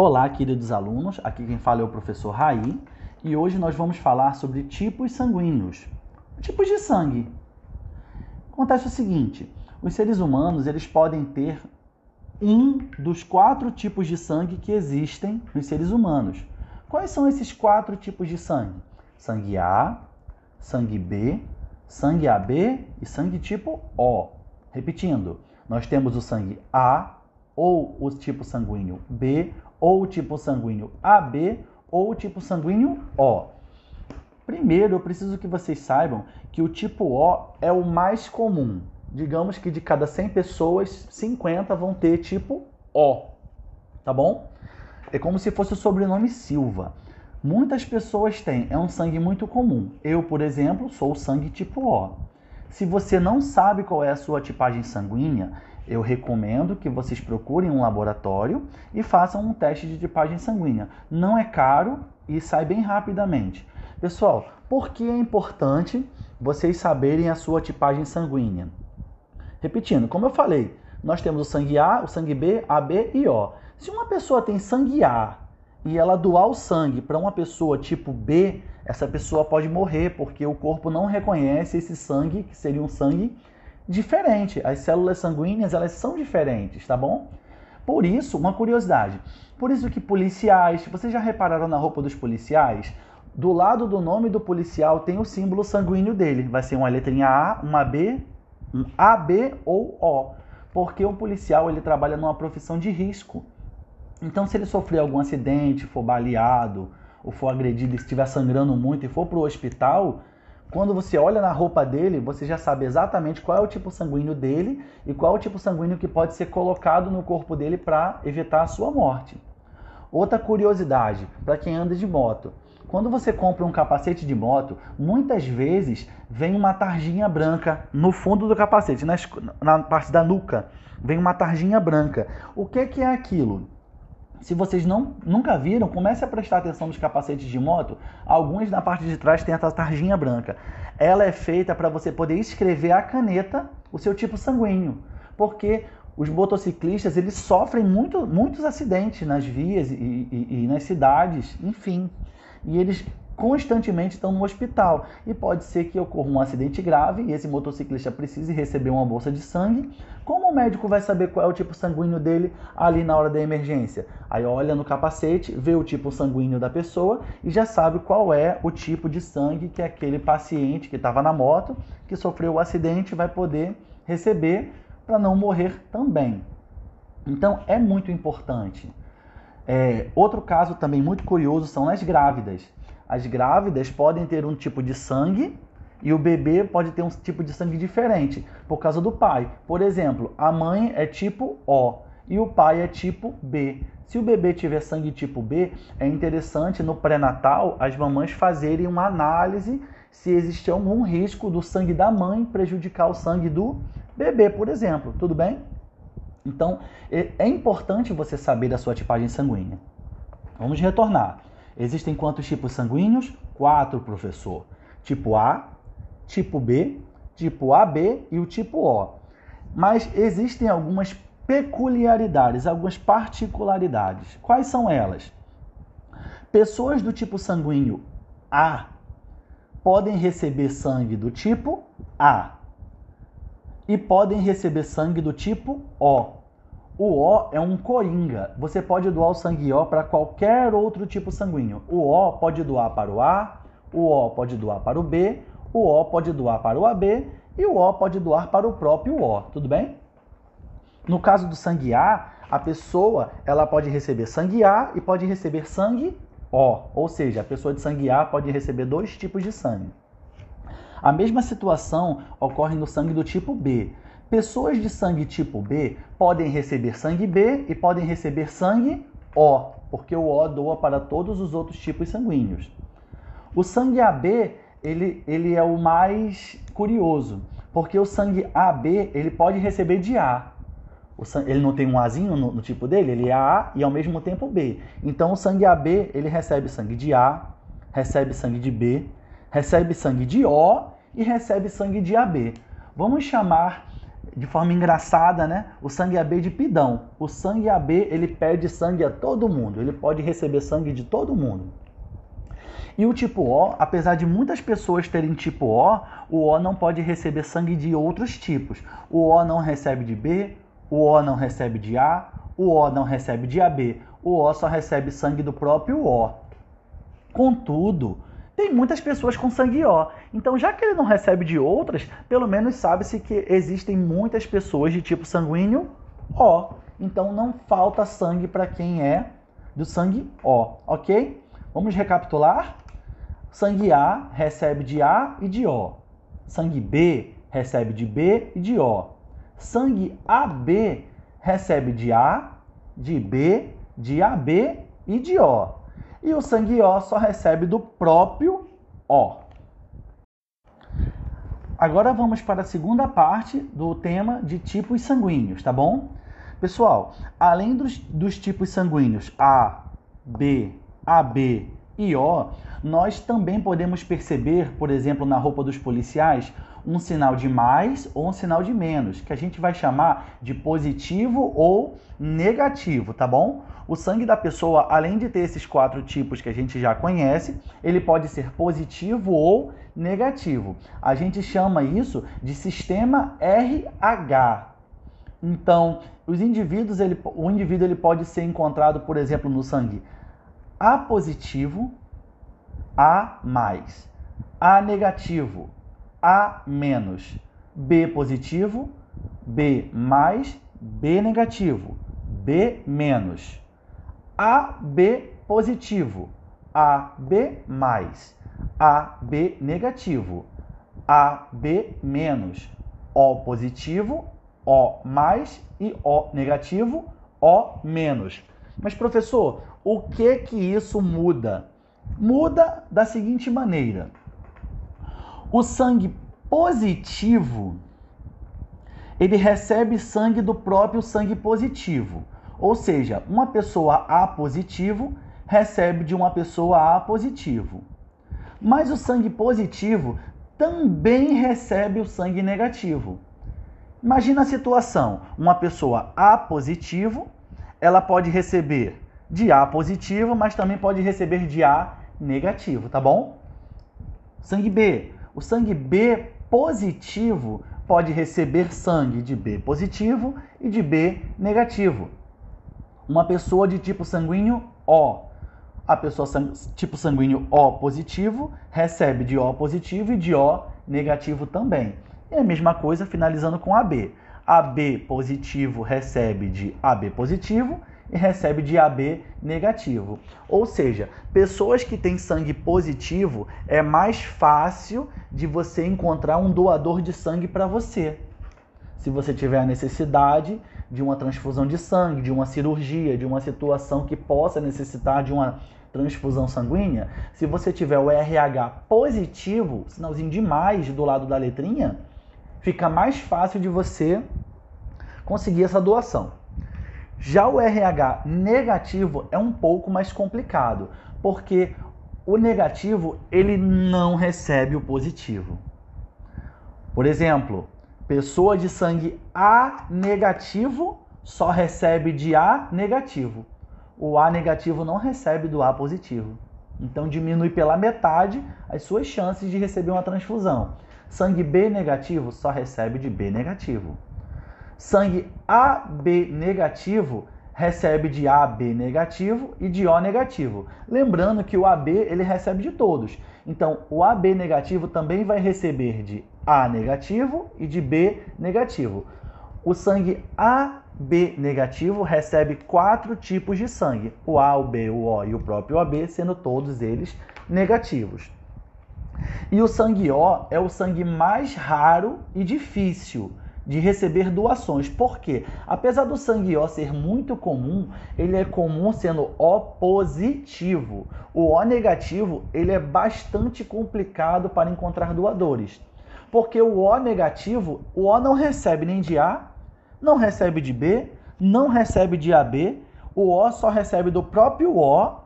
Olá, queridos alunos. Aqui quem fala é o professor Raí e hoje nós vamos falar sobre tipos sanguíneos. Tipos de sangue. Acontece o seguinte: os seres humanos eles podem ter um dos quatro tipos de sangue que existem nos seres humanos. Quais são esses quatro tipos de sangue? Sangue A, sangue B, sangue AB e sangue tipo O. Repetindo, nós temos o sangue A ou o tipo sanguíneo B ou o tipo sanguíneo AB ou o tipo sanguíneo O. Primeiro, eu preciso que vocês saibam que o tipo O é o mais comum. Digamos que de cada 100 pessoas, 50 vão ter tipo O. Tá bom? É como se fosse o sobrenome Silva. Muitas pessoas têm, é um sangue muito comum. Eu, por exemplo, sou o sangue tipo O. Se você não sabe qual é a sua tipagem sanguínea, eu recomendo que vocês procurem um laboratório e façam um teste de tipagem sanguínea. Não é caro e sai bem rapidamente. Pessoal, por que é importante vocês saberem a sua tipagem sanguínea? Repetindo, como eu falei, nós temos o sangue A, o sangue B, AB e O. Se uma pessoa tem sangue A e ela doar o sangue para uma pessoa tipo B, essa pessoa pode morrer porque o corpo não reconhece esse sangue, que seria um sangue diferente. As células sanguíneas, elas são diferentes, tá bom? Por isso, uma curiosidade. Por isso que policiais, vocês já repararam na roupa dos policiais? Do lado do nome do policial tem o símbolo sanguíneo dele. Vai ser uma letrinha A, uma B, um AB ou O. Porque o policial ele trabalha numa profissão de risco. Então, se ele sofrer algum acidente, for baleado, ou for agredido estiver sangrando muito e for para o hospital, quando você olha na roupa dele, você já sabe exatamente qual é o tipo sanguíneo dele e qual é o tipo sanguíneo que pode ser colocado no corpo dele para evitar a sua morte. Outra curiosidade para quem anda de moto: quando você compra um capacete de moto, muitas vezes vem uma tarjinha branca no fundo do capacete, na, parte da nuca, vem uma tarjinha branca. O que, que é aquilo? Se vocês não, nunca viram, comece a prestar atenção nos capacetes de moto. Alguns na parte de trás tem essa tarjinha branca. Ela é feita para você poder escrever a caneta o seu tipo sanguíneo. Porque os motociclistas eles sofrem muito, muitos acidentes nas vias e, e, e nas cidades, enfim. E eles constantemente estão no hospital. E pode ser que ocorra um acidente grave e esse motociclista precise receber uma bolsa de sangue. Como o médico vai saber qual é o tipo sanguíneo dele ali na hora da emergência? Aí olha no capacete, vê o tipo sanguíneo da pessoa e já sabe qual é o tipo de sangue que aquele paciente que estava na moto, que sofreu o acidente, vai poder receber para não morrer também. Então é muito importante. É, outro caso também muito curioso são as grávidas. As grávidas podem ter um tipo de sangue e o bebê pode ter um tipo de sangue diferente por causa do pai. Por exemplo, a mãe é tipo O e o pai é tipo B. Se o bebê tiver sangue tipo B, é interessante no pré-natal as mamães fazerem uma análise se existe algum risco do sangue da mãe prejudicar o sangue do bebê, por exemplo. Tudo bem? Então, é, é importante você saber da sua tipagem sanguínea. Vamos retornar. Existem quantos tipos sanguíneos? Quatro, professor. Tipo A, tipo B, tipo AB e o tipo O. Mas existem algumas peculiaridades, algumas particularidades. Quais são elas? Pessoas do tipo sanguíneo A podem receber sangue do tipo A e podem receber sangue do tipo O. O O é um coringa. Você pode doar o sangue O para qualquer outro tipo sanguíneo. O O pode doar para o A, o O pode doar para o B, o O pode doar para o AB e o O pode doar para o próprio O. Tudo bem? No caso do sangue A, a pessoa ela pode receber sangue A e pode receber sangue O. Ou seja, a pessoa de sangue A pode receber dois tipos de sangue. A mesma situação ocorre no sangue do tipo B. Pessoas de sangue tipo B podem receber sangue B e podem receber sangue O, porque o O doa para todos os outros tipos sanguíneos. O sangue AB ele, ele é o mais curioso, porque o sangue AB ele pode receber de A. Sangue, ele não tem um Azinho no, no, tipo dele, ele é A e ao mesmo tempo B. Então o sangue AB ele recebe sangue de A, recebe sangue de B, recebe sangue de O e recebe sangue de AB. Vamos chamar de forma engraçada, né? O sangue AB de pidão. O sangue AB, ele pede sangue a todo mundo. Ele pode receber sangue de todo mundo. E o tipo O, apesar de muitas pessoas terem tipo O, o O não pode receber sangue de outros tipos. O O não recebe de B, o O não recebe de A, o O não recebe de AB. O O só recebe sangue do próprio O. Contudo, tem muitas pessoas com sangue O. Então, já que ele não recebe de outras, pelo menos sabe-se que existem muitas pessoas de tipo sanguíneo O. Então, não falta sangue para quem é do sangue O, ok? Vamos recapitular? Sangue A recebe de A e de O. Sangue B recebe de B e de O. Sangue AB recebe de A, de B, de AB e de O. E o sangue O só recebe do próprio O. Agora vamos para a segunda parte do tema de tipos sanguíneos, tá bom? Pessoal, além dos, dos tipos sanguíneos A, B, AB e O, nós também podemos perceber, por exemplo, na roupa dos policiais, um sinal de mais ou um sinal de menos, que a gente vai chamar de positivo ou negativo, tá bom? O sangue da pessoa, além de ter esses quatro tipos que a gente já conhece, ele pode ser positivo ou negativo. A gente chama isso de sistema RH. Então, os indivíduos, ele, o indivíduo ele pode ser encontrado, por exemplo, no sangue A positivo, a mais. A negativo, A menos. B positivo, B mais, B negativo, B menos. AB positivo, AB mais, AB negativo, AB menos, O positivo, O mais e O negativo, O menos. Mas professor, o que que isso muda? muda da seguinte maneira: o sangue positivo ele recebe sangue do próprio sangue positivo. Ou seja, uma pessoa A positivo recebe de uma pessoa A positivo. Mas o sangue positivo também recebe o sangue negativo. Imagina a situação: uma pessoa A positivo, ela pode receber de A positivo, mas também pode receber de A negativo, tá bom? Sangue B. O sangue B positivo pode receber sangue de B positivo e de B negativo. Uma pessoa de tipo sanguíneo O. A pessoa sang tipo sanguíneo O positivo recebe de O positivo e de O negativo também. E a mesma coisa finalizando com AB. AB positivo recebe de AB positivo e recebe de AB negativo. Ou seja, pessoas que têm sangue positivo é mais fácil de você encontrar um doador de sangue para você. Se você tiver a necessidade de uma transfusão de sangue, de uma cirurgia, de uma situação que possa necessitar de uma transfusão sanguínea, se você tiver o RH positivo, sinalzinho de mais do lado da letrinha, fica mais fácil de você conseguir essa doação. Já o RH negativo é um pouco mais complicado, porque o negativo ele não recebe o positivo. Por exemplo, pessoa de sangue A negativo só recebe de A negativo. O A negativo não recebe do A positivo. Então diminui pela metade as suas chances de receber uma transfusão. Sangue B negativo só recebe de B negativo. Sangue AB negativo recebe de AB negativo e de O negativo. Lembrando que o AB ele recebe de todos. Então, o AB negativo também vai receber de A negativo e de B negativo. O sangue AB negativo recebe quatro tipos de sangue: o A, o B, o O e o próprio AB, sendo todos eles negativos. E o sangue O é o sangue mais raro e difícil de receber doações. Por quê? Apesar do sangue O ser muito comum, ele é comum sendo O positivo. O O negativo, ele é bastante complicado para encontrar doadores. Porque o O negativo, o O não recebe nem de A, não recebe de B, não recebe de AB, o O só recebe do próprio O.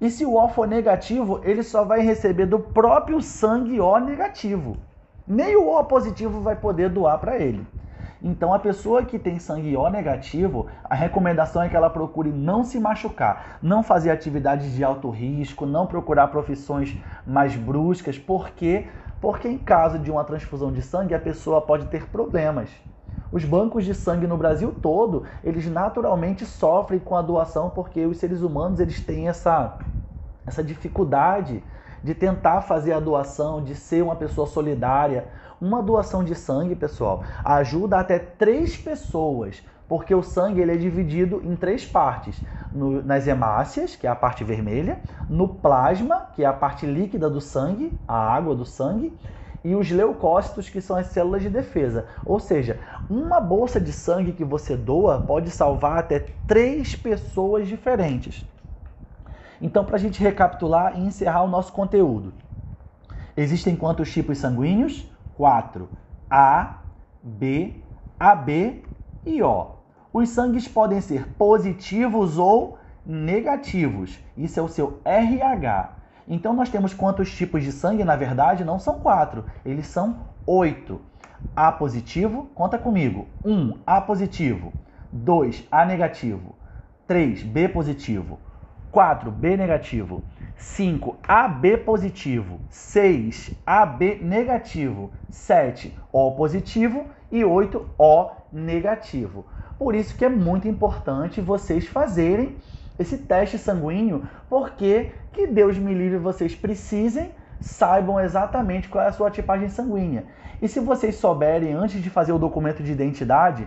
E se o O for negativo, ele só vai receber do próprio sangue O negativo. Nem o O positivo vai poder doar para ele. Então, a pessoa que tem sangue O negativo, a recomendação é que ela procure não se machucar, não fazer atividades de alto risco, não procurar profissões mais bruscas, porque porque em caso de uma transfusão de sangue a pessoa pode ter problemas. Os bancos de sangue no Brasil todo, eles naturalmente sofrem com a doação porque os seres humanos eles têm essa essa dificuldade de tentar fazer a doação, de ser uma pessoa solidária. Uma doação de sangue, pessoal, ajuda até três pessoas, porque o sangue ele é dividido em três partes: no, nas hemácias, que é a parte vermelha, no plasma, que é a parte líquida do sangue, a água do sangue, e os leucócitos, que são as células de defesa. Ou seja, uma bolsa de sangue que você doa pode salvar até três pessoas diferentes. Então, para a gente recapitular e encerrar o nosso conteúdo, existem quantos tipos sanguíneos? Quatro: A, B, AB e O. Os sangues podem ser positivos ou negativos. Isso é o seu RH. Então nós temos quantos tipos de sangue? Na verdade, não são quatro, eles são oito. A positivo, conta comigo. 1. Um, A positivo. 2. A negativo. 3. B positivo. 4. B negativo. 5. AB positivo. 6. AB negativo. 7. O positivo. E 8. O negativo. Por isso que é muito importante vocês fazerem esse teste sanguíneo, porque que Deus me livre vocês precisem, saibam exatamente qual é a sua tipagem sanguínea. E se vocês souberem antes de fazer o documento de identidade,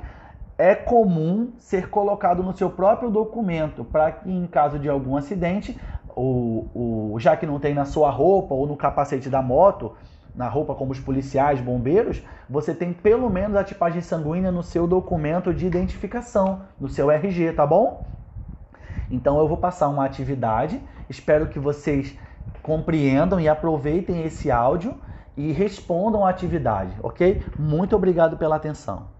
é comum ser colocado no seu próprio documento para que, em caso de algum acidente, o, o, já que não tem na sua roupa ou no capacete da moto, na roupa como os policiais, bombeiros, você tem pelo menos a tipagem sanguínea no seu documento de identificação, no seu RG, tá bom? Então eu vou passar uma atividade, espero que vocês compreendam e aproveitem esse áudio e respondam à atividade, ok? Muito obrigado pela atenção.